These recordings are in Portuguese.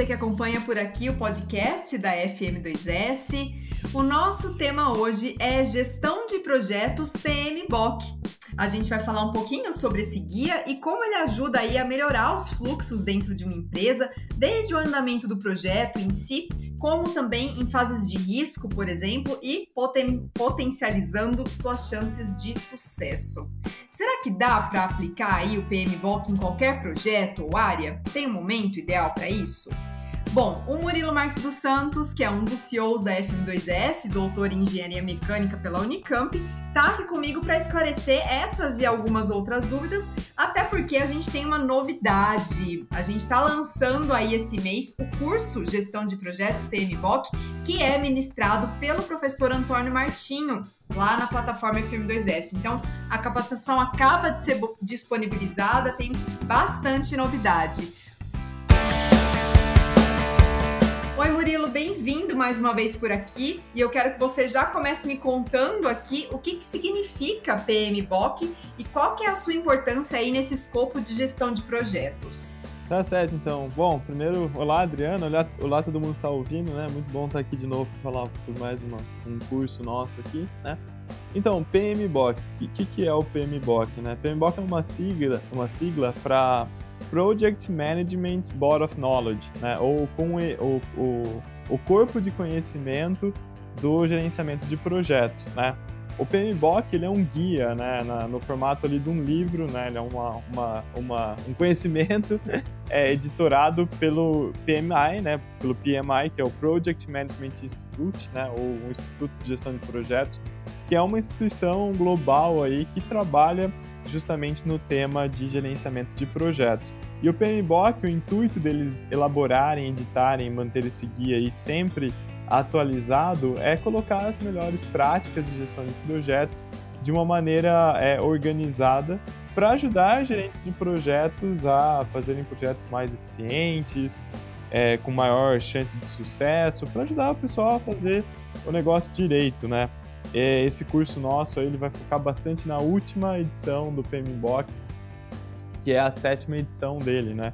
você que acompanha por aqui o podcast da FM2S. O nosso tema hoje é Gestão de Projetos PMBOK. A gente vai falar um pouquinho sobre esse guia e como ele ajuda aí a melhorar os fluxos dentro de uma empresa, desde o andamento do projeto em si, como também em fases de risco, por exemplo, e poten potencializando suas chances de sucesso. Será que dá para aplicar aí o PMBOK em qualquer projeto ou área? Tem um momento ideal para isso? Bom, o Murilo Marques dos Santos, que é um dos CEOs da FM2S, doutor em engenharia mecânica pela Unicamp, está aqui comigo para esclarecer essas e algumas outras dúvidas, até porque a gente tem uma novidade. A gente está lançando aí esse mês o curso Gestão de Projetos PMBOK, que é ministrado pelo professor Antônio Martinho, lá na plataforma FM2S. Então, a capacitação acaba de ser disponibilizada, tem bastante novidade. Oi, Murilo, bem-vindo mais uma vez por aqui. E eu quero que você já comece me contando aqui o que, que significa PMBOK e qual que é a sua importância aí nesse escopo de gestão de projetos. Tá certo, então. Bom, primeiro, olá, Adriano. Olá, olá todo mundo que tá ouvindo, né? Muito bom estar aqui de novo para falar por mais uma, um curso nosso aqui, né? Então, PMBOK. O que, que é o PMBOK, né? PMBOK é uma sigla, uma sigla para Project Management Board of Knowledge, né? ou com o, o, o corpo de conhecimento do gerenciamento de projetos, né? O PMBOK ele é um guia, né, na, no formato ali de um livro, né, ele é uma, uma, uma um conhecimento é, editorado pelo PMI, né, pelo PMI, que é o Project Management Institute, né, ou o Instituto de Gestão de Projetos, que é uma instituição global aí que trabalha justamente no tema de gerenciamento de projetos. E o PMBOK, o intuito deles elaborarem, editarem, manter esse guia aí sempre atualizado é colocar as melhores práticas de gestão de projetos de uma maneira é, organizada para ajudar gerentes de projetos a fazerem projetos mais eficientes, é, com maior chance de sucesso, para ajudar o pessoal a fazer o negócio direito, né? É, esse curso nosso ele vai focar bastante na última edição do PMBOK, que é a sétima edição dele, né?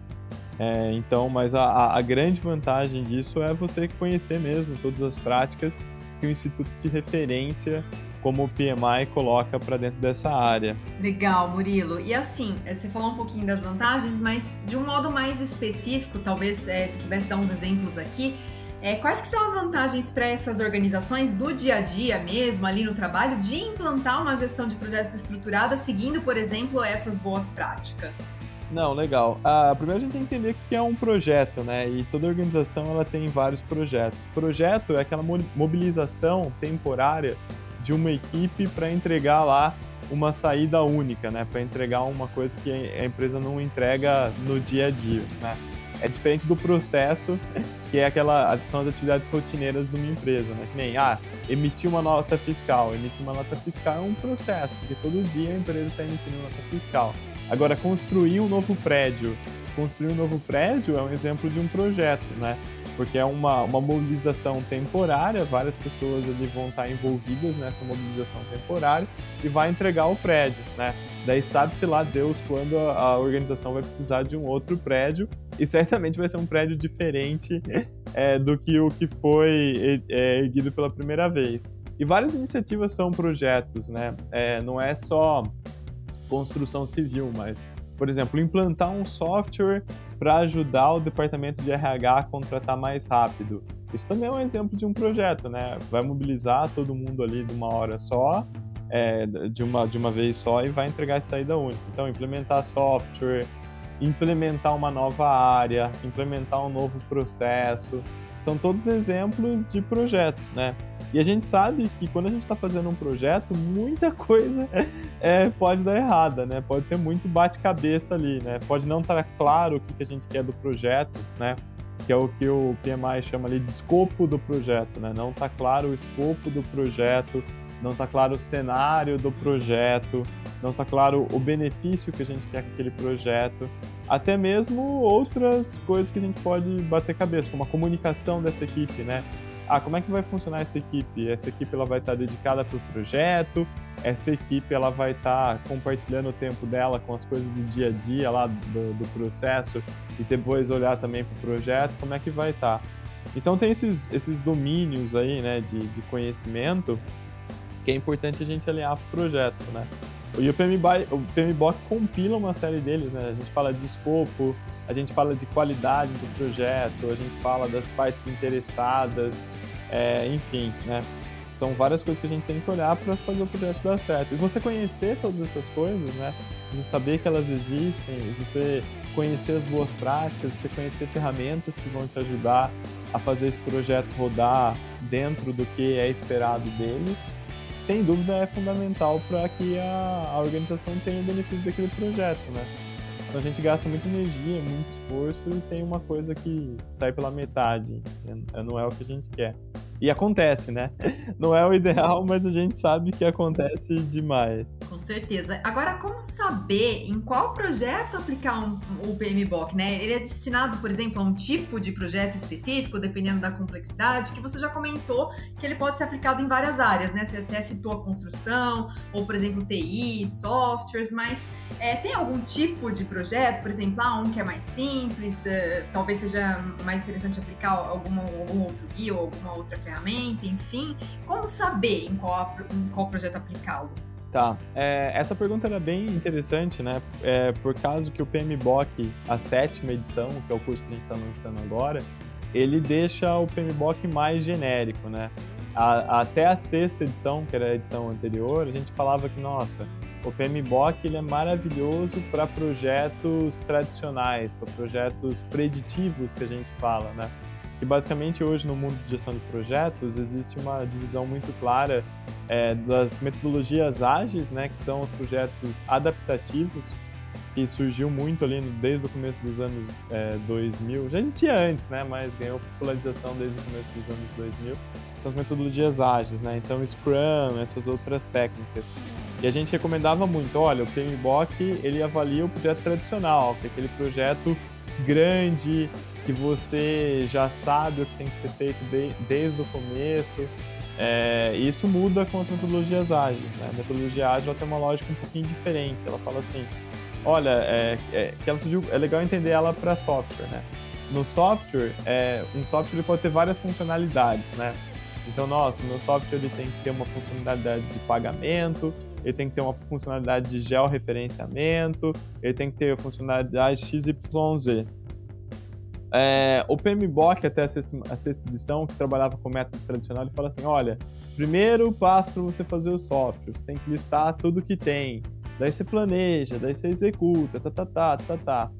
É, então, mas a, a, grande vantagem disso é você conhecer mesmo todas as práticas que o Instituto de Referência, como o PMI, coloca para dentro dessa área. Legal, Murilo. E assim, é, você falou um pouquinho das vantagens, mas de um modo mais específico, talvez é, se pudesse dar uns exemplos aqui, é, quais que são as vantagens para essas organizações do dia a dia mesmo, ali no trabalho, de implantar uma gestão de projetos estruturada, seguindo, por exemplo, essas boas práticas? Não, legal. Ah, primeiro a gente tem que entender que é um projeto, né? E toda organização ela tem vários projetos. Projeto é aquela mobilização temporária de uma equipe para entregar lá uma saída única, né? Para entregar uma coisa que a empresa não entrega no dia a dia, né? É diferente do processo, que é aquela são as atividades rotineiras de uma empresa, né? Que nem, ah, emitir uma nota fiscal. Emitir uma nota fiscal é um processo, porque todo dia a empresa está emitindo nota fiscal. Agora, construir um novo prédio. Construir um novo prédio é um exemplo de um projeto, né? Porque é uma, uma mobilização temporária, várias pessoas ali vão estar envolvidas nessa mobilização temporária e vai entregar o prédio, né? Daí sabe-se lá Deus quando a, a, organização vai precisar de um outro prédio e certamente vai ser um prédio diferente é, do que o que foi é, erguido pela primeira vez. E várias iniciativas são projetos, né? É, não é só construção civil, mas, por exemplo, implantar um software para ajudar o departamento de RH a contratar mais rápido. Isso também é um exemplo de um projeto, né? Vai mobilizar todo mundo ali de uma hora só, é, de, uma, de uma vez só e vai entregar essa saída única. Então, implementar software, implementar uma nova área, implementar um novo processo, são todos exemplos de projeto, né? E a gente sabe que quando a gente está fazendo um projeto, muita coisa é, pode dar errada, né? Pode ter muito bate-cabeça ali, né? Pode não estar claro o que, que a gente quer do projeto, né? Que é o que o PMI chama ali de escopo do projeto, né? Não está claro o escopo do projeto, não está claro o cenário do projeto, não está claro o benefício que a gente quer com aquele projeto, até mesmo outras coisas que a gente pode bater cabeça, como a comunicação dessa equipe, né? ah, como é que vai funcionar essa equipe? Essa equipe ela vai estar dedicada para o projeto, essa equipe ela vai estar compartilhando o tempo dela com as coisas do dia a dia lá do, do processo e depois olhar também para o projeto, como é que vai estar? Então tem esses, esses domínios aí, né, de, de conhecimento que é importante a gente alinhar o projeto, né? E o PMBOK, o PMBOK compila uma série deles, né? A gente fala de escopo, a gente fala de qualidade do projeto, a gente fala das partes interessadas, é, enfim, né? São várias coisas que a gente tem que olhar para fazer o projeto dar certo. E você conhecer todas essas coisas, né? Você saber que elas existem, você conhecer as boas práticas, você conhecer ferramentas que vão te ajudar a fazer esse projeto rodar dentro do que é esperado dele, sem dúvida é fundamental para que a, a organização tenha o benefício daquele projeto, né? Então a gente gasta muita energia, muito esforço e tem uma coisa que sai pela metade, não é o que a gente quer. E acontece, né? Não é o ideal, mas a gente sabe que acontece demais. Com certeza. Agora, como saber em qual projeto aplicar um, o PMBOK, né? Ele é destinado, por exemplo, a um tipo de projeto específico, dependendo da complexidade, que você já comentou que ele pode ser aplicado em várias áreas, né? Você até citou a construção, ou, por exemplo, TI, softwares, mas é, tem algum tipo de projeto, por exemplo, ah, um que é mais simples, uh, talvez seja mais interessante aplicar algum outro guia ou alguma outra ferramenta, enfim. Como saber em qual, em qual projeto aplicá-lo? Tá, é, essa pergunta era bem interessante, né? É, por causa que o PMBOK, a sétima edição, que é o curso que a gente está lançando agora, ele deixa o PMBOK mais genérico, né? A, até a sexta edição, que era a edição anterior, a gente falava que, nossa, o PMBOK ele é maravilhoso para projetos tradicionais, para projetos preditivos que a gente fala, né? Que basicamente hoje no mundo de gestão de projetos existe uma divisão muito clara é, das metodologias ágeis, né, que são os projetos adaptativos, que surgiu muito ali desde o começo dos anos é, 2000, já existia antes, né, mas ganhou popularização desde o começo dos anos 2000, são as metodologias ágeis, né, então Scrum, essas outras técnicas. E a gente recomendava muito, olha, o PMBOK ele avalia o projeto tradicional, que é aquele projeto grande, que você já sabe o que tem que ser feito de, desde o começo. É, isso muda com as metodologias ágeis. Né? A metodologia ágil tem uma lógica um pouquinho diferente. Ela fala assim, olha, é, é, que ela surgiu, é legal entender ela para software. Né? No software, é, um software pode ter várias funcionalidades. Né? Então, nossa, o meu software ele tem que ter uma funcionalidade de pagamento, ele tem que ter uma funcionalidade de georreferenciamento, ele tem que ter funcionalidade XYZ. É, o PMBOK, até a sexta edição, que trabalhava com método tradicional, ele fala assim: olha, primeiro passo para você fazer o software, você tem que listar tudo que tem, daí você planeja, daí você executa, tá, tá, tá, tá, tá.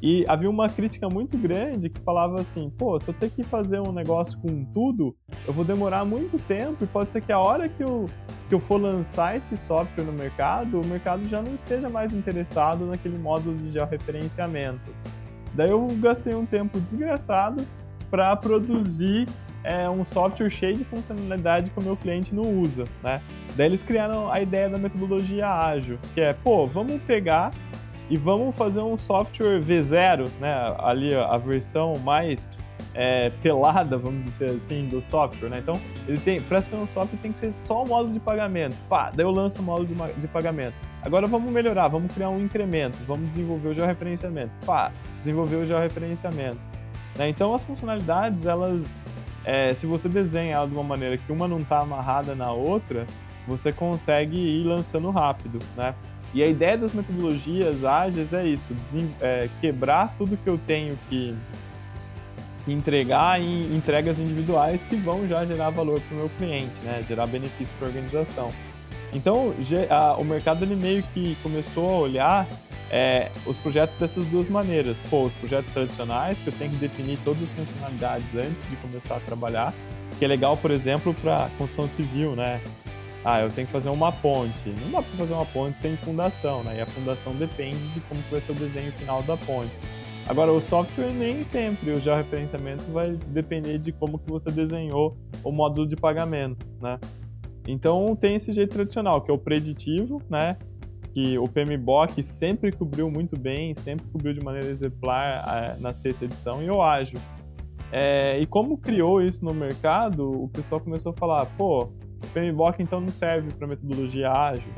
E havia uma crítica muito grande que falava assim: pô, se eu ter que fazer um negócio com tudo, eu vou demorar muito tempo e pode ser que a hora que eu, que eu for lançar esse software no mercado, o mercado já não esteja mais interessado naquele módulo de georreferenciamento. Daí eu gastei um tempo desgraçado para produzir é, um software cheio de funcionalidade que o meu cliente não usa, né? Daí eles criaram a ideia da metodologia ágil, que é, pô, vamos pegar e vamos fazer um software V0, né? Ali a versão mais é, pelada, vamos dizer assim, do software, né? Então, ele tem, para ser um software tem que ser só o módulo de pagamento. Pá, daí eu lanço o módulo de, de pagamento. Agora vamos melhorar, vamos criar um incremento, vamos desenvolver o georreferenciamento. Pá, desenvolver o georreferenciamento. Né? Então as funcionalidades, elas, é, se você desenha ela de uma maneira que uma não está amarrada na outra, você consegue ir lançando rápido, né? E a ideia das metodologias ágeis é isso, é, quebrar tudo que eu tenho que, que entregar em entregas individuais que vão já gerar valor para o meu cliente, né? Gerar benefício para a organização. Então, o mercado ele meio que começou a olhar é, os projetos dessas duas maneiras. Pô, os projetos tradicionais, que eu tenho que definir todas as funcionalidades antes de começar a trabalhar, que é legal, por exemplo, para construção civil, né? Ah, eu tenho que fazer uma ponte. Não dá para fazer uma ponte sem fundação, né? E a fundação depende de como vai ser o desenho final da ponte. Agora, o software nem sempre, o georreferenciamento vai depender de como que você desenhou o módulo de pagamento, né? Então tem esse jeito tradicional, que é o preditivo, né? Que o PMBOK sempre cobriu muito bem, sempre cobriu de maneira exemplar na sexta edição, e o ágil. É, e como criou isso no mercado, o pessoal começou a falar, pô, o PMBOK então não serve para metodologia ágil.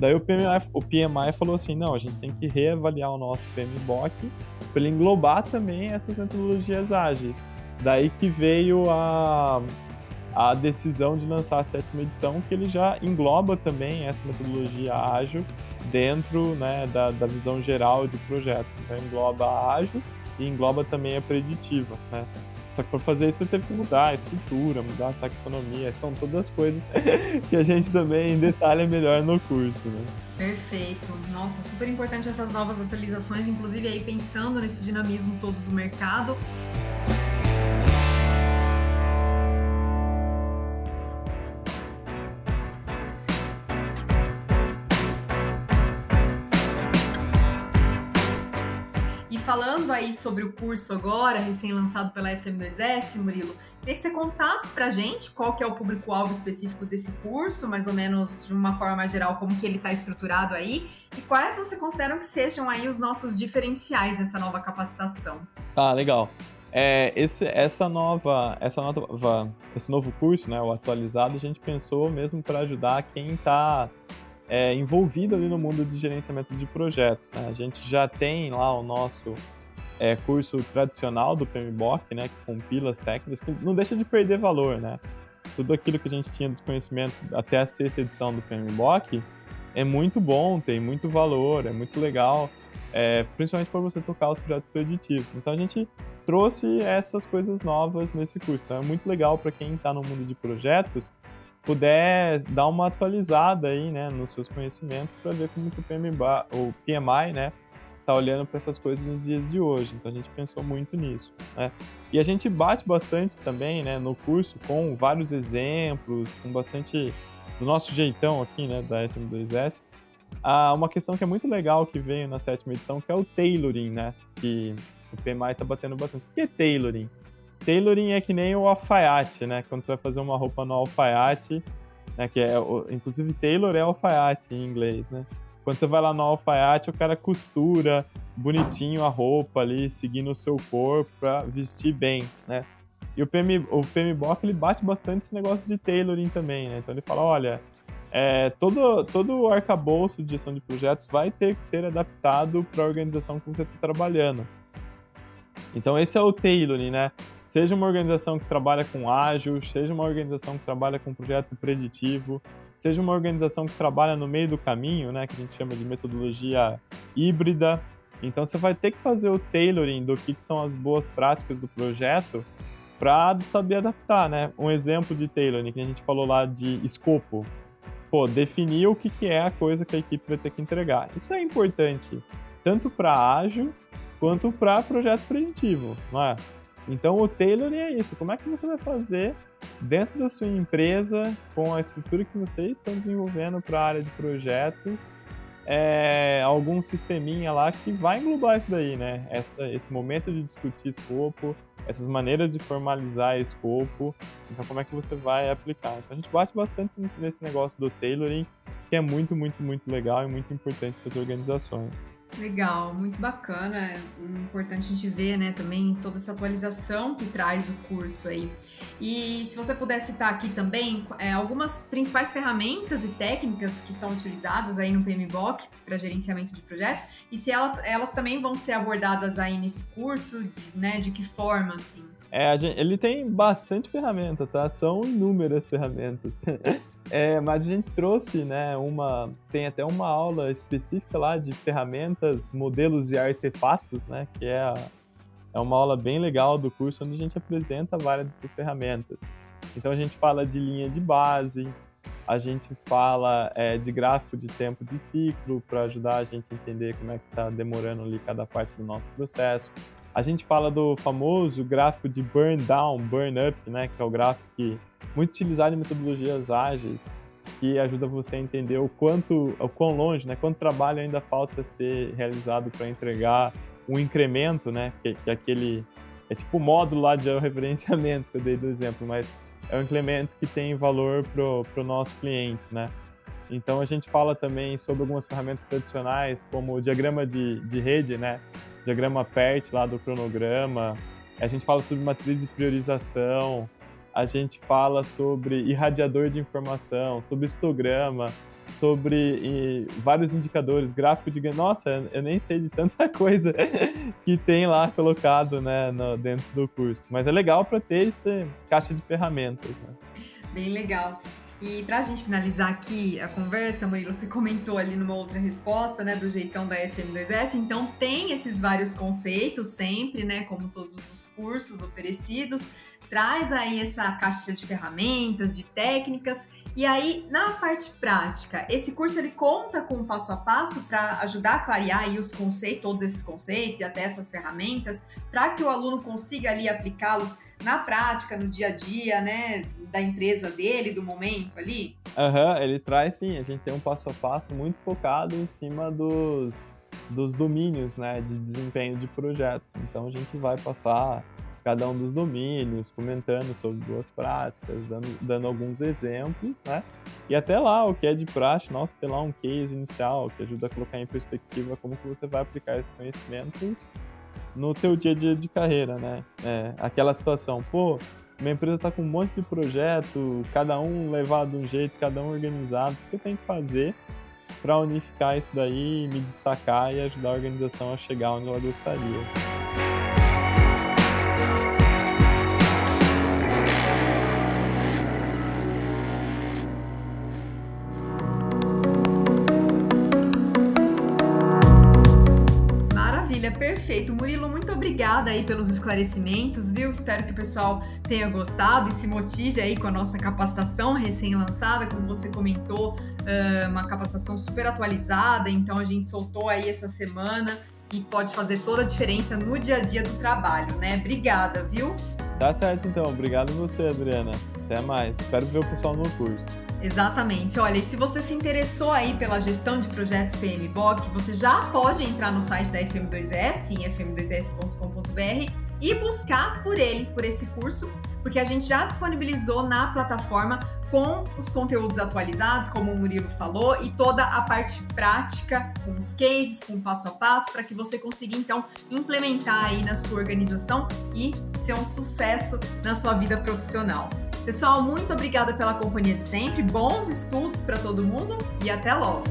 Daí o PMI, o PMI falou assim, não, a gente tem que reavaliar o nosso PMBOK para ele englobar também essas metodologias ágeis. Daí que veio a, a decisão de lançar a sétima edição, que ele já engloba também essa metodologia ágil dentro né, da, da visão geral de projetos. Então engloba a ágil e engloba também a preditiva. Né? Só que para fazer isso teve que mudar a estrutura, mudar a taxonomia, são todas coisas que a gente também detalha melhor no curso, né? Perfeito. Nossa, super importante essas novas atualizações, inclusive aí pensando nesse dinamismo todo do mercado. Sobre o curso agora, recém-lançado pela FM2S, Murilo, queria que você contasse pra gente qual que é o público-alvo específico desse curso, mais ou menos de uma forma mais geral, como que ele está estruturado aí, e quais você consideram que sejam aí os nossos diferenciais nessa nova capacitação. Ah, legal. É, esse, essa nova, essa nova, esse novo curso, né, o atualizado, a gente pensou mesmo para ajudar quem está é, envolvido ali no mundo de gerenciamento de projetos. Né? A gente já tem lá o nosso é, curso tradicional do PMBOK, né, que compila as técnicas, que não deixa de perder valor, né? Tudo aquilo que a gente tinha dos conhecimentos até a sexta edição do PMBOK é muito bom, tem muito valor, é muito legal, é, principalmente para você tocar os projetos preditivos. Então a gente trouxe essas coisas novas nesse curso. Então é muito legal para quem está no mundo de projetos puder dar uma atualizada aí, né, nos seus conhecimentos para ver como que o PMI, o PMI, né, tá olhando para essas coisas nos dias de hoje. Então a gente pensou muito nisso, né? E a gente bate bastante também, né, no curso com vários exemplos, com bastante do nosso jeitão aqui, né, da FM2S. Ah, uma questão que é muito legal que veio na sétima edição, que é o tailoring, né, que o PMI tá batendo bastante. O que é tailoring? Tailoring é que nem o alfaiate, né? Quando você vai fazer uma roupa no alfaiate, né? Que é, inclusive, tailor é alfaiate em inglês, né? Quando você vai lá no alfaiate, o cara costura bonitinho a roupa ali, seguindo o seu corpo para vestir bem, né? E o PM, o PMBOK, ele bate bastante esse negócio de tailoring também, né? Então ele fala, olha, é, todo, todo arcabouço de gestão de projetos vai ter que ser adaptado para a organização que você está trabalhando. Então esse é o tailoring, né? Seja uma organização que trabalha com ágil, seja uma organização que trabalha com projeto preditivo, seja uma organização que trabalha no meio do caminho, né, que a gente chama de metodologia híbrida. Então você vai ter que fazer o tailoring do que, que são as boas práticas do projeto para saber adaptar, né? Um exemplo de tailoring que a gente falou lá de escopo. Pô, definir o que, que é a coisa que a equipe vai ter que entregar. Isso é importante tanto para ágil quanto para projeto preditivo, não é? Então o tailoring é isso. Como é que você vai fazer dentro da sua empresa, com a estrutura que vocês estão desenvolvendo para a área de projetos, é, algum sisteminha lá que vai englobar isso daí, né? Essa, esse momento de discutir escopo, essas maneiras de formalizar escopo. Então, como é que você vai aplicar? Então, a gente bate bastante nesse negócio do tailoring, que é muito, muito, muito legal e muito importante para as organizações. Legal, muito bacana. É importante a gente ver, né, também toda essa atualização que traz o curso aí. E se você puder citar aqui também é, algumas principais ferramentas e técnicas que são utilizadas aí no PMBOK para gerenciamento de projetos e se ela, elas também vão ser abordadas aí nesse curso, né, de que forma, assim? É, gente, ele tem bastante ferramenta, tá? São inúmeras ferramentas. É, mas a gente trouxe, né, uma... Tem até uma aula específica lá de ferramentas, modelos e artefatos, né, que é, a, é uma aula bem legal do curso, onde a gente apresenta várias dessas ferramentas. Então a gente fala de linha de base, a gente fala é, de gráfico de tempo de ciclo para ajudar a gente a entender como é que está demorando ali cada parte do nosso processo. A gente fala do famoso gráfico de burn down, burn up, né, que é o gráfico que muito utilizado em metodologias ágeis, que ajuda você a entender o quanto, o quão longe, né, quanto trabalho ainda falta ser realizado para entregar um incremento, né, que, que é aquele é tipo o módulo lá de referenciamento que eu dei do exemplo, mas é um incremento que tem valor pro, pro nosso cliente, né? Então a gente fala também sobre algumas ferramentas tradicionais, como o diagrama de, de rede, né? Diagrama PERT lá do cronograma, A gente fala sobre matriz de priorização, a gente fala sobre irradiador de informação, sobre histograma, sobre vários indicadores, gráfico de nossa, eu nem sei de tanta coisa que tem lá colocado, né, no, dentro do curso. Mas é legal para ter essa caixa de ferramentas. Né? Bem legal. E para a gente finalizar aqui a conversa, Murilo, você comentou ali numa outra resposta, né, do jeitão da FM2S, então tem esses vários conceitos sempre, né, como todos os cursos oferecidos, traz aí essa caixa de ferramentas, de técnicas, e aí na parte prática, esse curso ele conta com um passo a passo para ajudar a clarear aí os conceitos, todos esses conceitos e até essas ferramentas, para que o aluno consiga ali aplicá-los na prática, no dia a dia, né, da empresa dele, do momento ali? Aham, uhum, ele traz sim, a gente tem um passo a passo muito focado em cima dos, dos domínios, né, de desempenho de projetos. Então a gente vai passar cada um dos domínios, comentando sobre boas práticas, dando, dando alguns exemplos, né? E até lá, o que é de praxe, nossa, tem lá um case inicial que ajuda a colocar em perspectiva como que você vai aplicar esses conhecimentos no teu dia a dia de carreira, né? É, aquela situação, pô, minha empresa está com um monte de projeto, cada um levado de um jeito, cada um organizado, o que eu tenho que fazer para unificar isso daí, me destacar e ajudar a organização a chegar onde ela gostaria. Muito obrigada aí pelos esclarecimentos, viu? Espero que o pessoal tenha gostado e se motive aí com a nossa capacitação recém-lançada, como você comentou, uma capacitação super atualizada, então a gente soltou aí essa semana e pode fazer toda a diferença no dia a dia do trabalho, né? Obrigada, viu? Tá certo então. Obrigado você, Adriana. Até mais. Espero ver o pessoal no curso. Exatamente. Olha, e se você se interessou aí pela gestão de projetos PMBOK, você já pode entrar no site da FM2S, em fm2s.com.br, e buscar por ele, por esse curso, porque a gente já disponibilizou na plataforma com os conteúdos atualizados, como o Murilo falou, e toda a parte prática, com os cases, com o passo a passo, para que você consiga então implementar aí na sua organização e ser um sucesso na sua vida profissional. Pessoal, muito obrigada pela companhia de sempre, bons estudos para todo mundo e até logo!